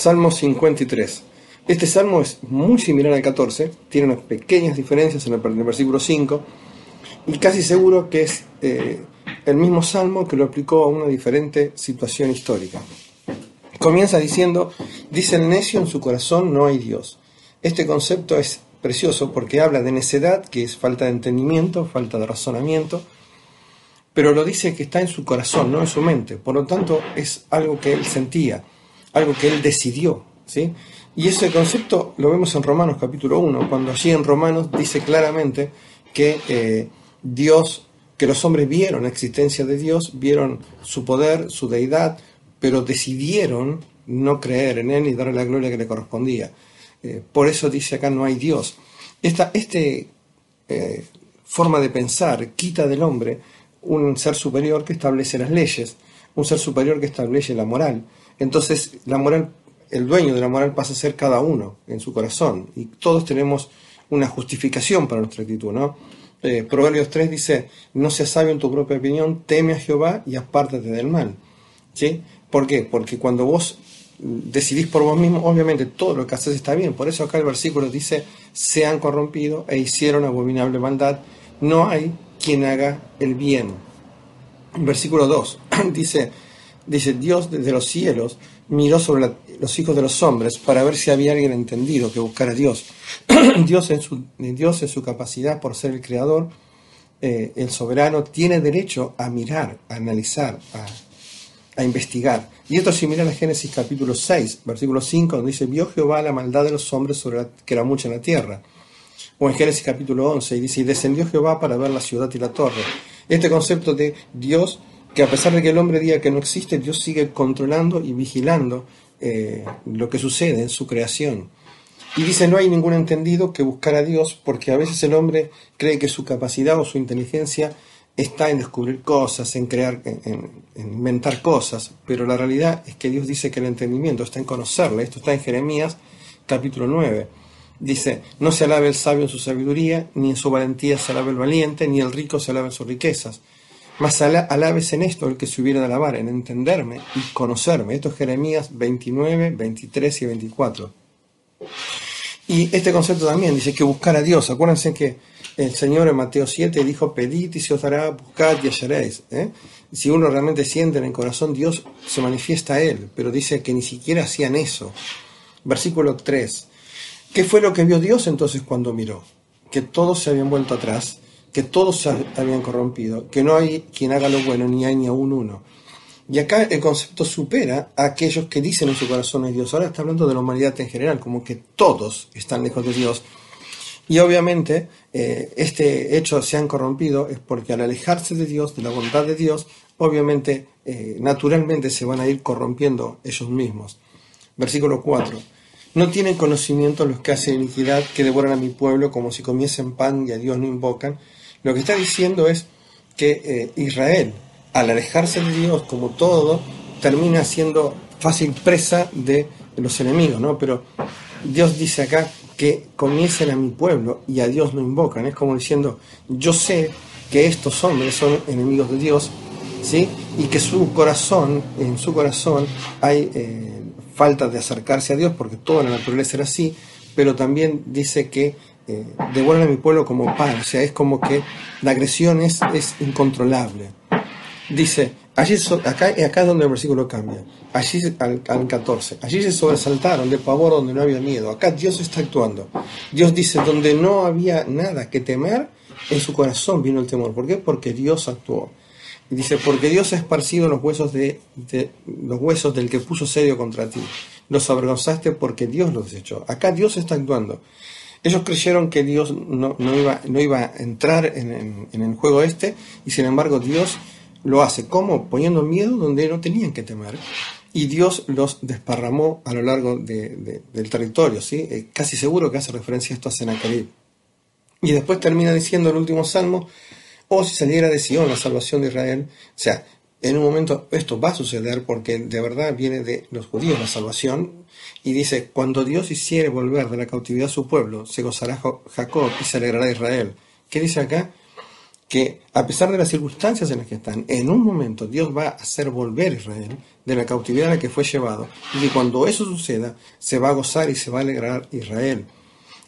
Salmo 53. Este salmo es muy similar al 14, tiene unas pequeñas diferencias en el, versículo 5 y casi seguro que es eh, el mismo salmo que lo aplicó a una diferente situación histórica. Comienza diciendo, dice el necio en su corazón no hay Dios. Este concepto es precioso porque habla de necedad, que es falta de entendimiento, falta de razonamiento, pero lo dice que está en su corazón, no en su mente. Por lo tanto, es algo que él sentía, algo que él decidió. ¿sí? Y ese concepto lo vemos en Romanos capítulo 1, cuando allí en Romanos dice claramente que eh, Dios, que los hombres vieron la existencia de Dios, vieron su poder, su deidad, pero decidieron no creer en Él y darle la gloria que le correspondía. Eh, por eso dice acá no hay Dios. Esta este, eh, forma de pensar quita del hombre un ser superior que establece las leyes, un ser superior que establece la moral. Entonces la moral, el dueño de la moral pasa a ser cada uno en su corazón y todos tenemos una justificación para nuestra actitud, ¿no? Eh, Proverbios 3 dice, no seas sabio en tu propia opinión, teme a Jehová y apártate del mal. ¿Sí? ¿Por qué? Porque cuando vos decidís por vos mismo, obviamente todo lo que haces está bien. Por eso acá el versículo dice, se han corrompido e hicieron abominable maldad. No hay quien haga el bien. Versículo 2 dice, dice, Dios desde los cielos miró sobre los hijos de los hombres para ver si había alguien entendido que buscara a Dios. Dios, en su, Dios en su capacidad por ser el creador, eh, el soberano, tiene derecho a mirar, a analizar, a investigar. Y esto es similar a Génesis capítulo 6, versículo 5, donde dice, vio Jehová la maldad de los hombres sobre que era mucha en la tierra. O en Génesis capítulo 11, y dice, y descendió Jehová para ver la ciudad y la torre. Este concepto de Dios, que a pesar de que el hombre diga que no existe, Dios sigue controlando y vigilando eh, lo que sucede en su creación. Y dice, no hay ningún entendido que buscar a Dios, porque a veces el hombre cree que su capacidad o su inteligencia está en descubrir cosas, en crear, en, inventar cosas, pero la realidad es que Dios dice que el entendimiento está en conocerle. Esto está en Jeremías capítulo 9. Dice, no se alabe el sabio en su sabiduría, ni en su valentía se alabe el valiente, ni el rico se alabe en sus riquezas. Mas alabes en esto el que se hubiera de alabar, en entenderme y conocerme. Esto es Jeremías 29, 23 y 24. Y este concepto también dice que buscar a Dios. Acuérdense que el Señor en Mateo 7 dijo, pedid y se os dará, buscad y hallaréis. ¿eh? Si uno realmente siente en el corazón, Dios se manifiesta a él, pero dice que ni siquiera hacían eso. Versículo 3. ¿Qué fue lo que vio Dios entonces cuando miró? Que todos se habían vuelto atrás, que todos se habían corrompido, que no hay quien haga lo bueno, ni hay ni aún uno. Y acá el concepto supera a aquellos que dicen en su corazón es Dios. Ahora está hablando de la humanidad en general, como que todos están lejos de Dios. Y obviamente eh, este hecho se han corrompido es porque al alejarse de Dios, de la voluntad de Dios, obviamente, eh, naturalmente se van a ir corrompiendo ellos mismos. Versículo 4. No tienen conocimiento los que hacen iniquidad, que devoran a mi pueblo como si comiesen pan y a Dios no invocan. Lo que está diciendo es que eh, Israel, al alejarse de Dios, como todo, termina siendo fácil presa de los enemigos, ¿no? Pero Dios dice acá que comiencen a mi pueblo y a Dios no invocan. Es como diciendo, yo sé que estos hombres son enemigos de Dios, ¿sí? Y que su corazón, en su corazón hay eh, falta de acercarse a Dios, porque toda la naturaleza era así, pero también dice que eh, devuelven a mi pueblo como pan, o sea, es como que la agresión es, es incontrolable. Dice, allí acá, acá es donde el versículo cambia, allí al, 14, allí se sobresaltaron de pavor donde no había miedo, acá Dios está actuando. Dios dice, donde no había nada que temer, en su corazón vino el temor. ¿Por qué? Porque Dios actuó. Dice, porque Dios ha esparcido los huesos, de, los huesos del que puso serio contra ti. Los avergonzaste porque Dios los desechó. Acá Dios está actuando. Ellos creyeron que Dios no, iba, no iba, a entrar en, el juego este y sin embargo Dios lo hace. ¿Cómo? Poniendo miedo donde no tenían que temer. Y Dios los desparramó a lo largo del territorio. ¿sí? Eh, casi seguro que hace referencia a esto a Sennacherib. Y después termina diciendo el último salmo, o oh, si saliera de Sion la salvación de Israel. O sea, en un momento esto va a suceder porque de verdad viene de los judíos la salvación. Y dice, cuando Dios hiciere volver de la cautividad a su pueblo, se gozará Jacob y se alegrará Israel. ¿Qué dice acá? que a pesar de las circunstancias en las que están, en un momento Dios va a hacer volver a Israel de la cautividad a la que fue llevado, y que cuando eso suceda, se va a gozar y se va a alegrar Israel.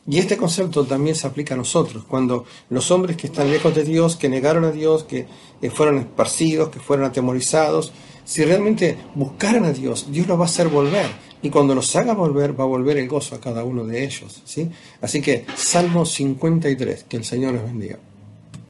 Y este concepto también se aplica a nosotros, cuando los hombres que están lejos de Dios, que negaron a Dios, que eh, fueron esparcidos, que fueron atemorizados, si realmente buscaran a Dios, Dios los va a hacer volver. Y cuando los haga volver, va a volver el gozo a cada uno de ellos. ¿sí? Así que, Salmo 53, que el Señor les bendiga.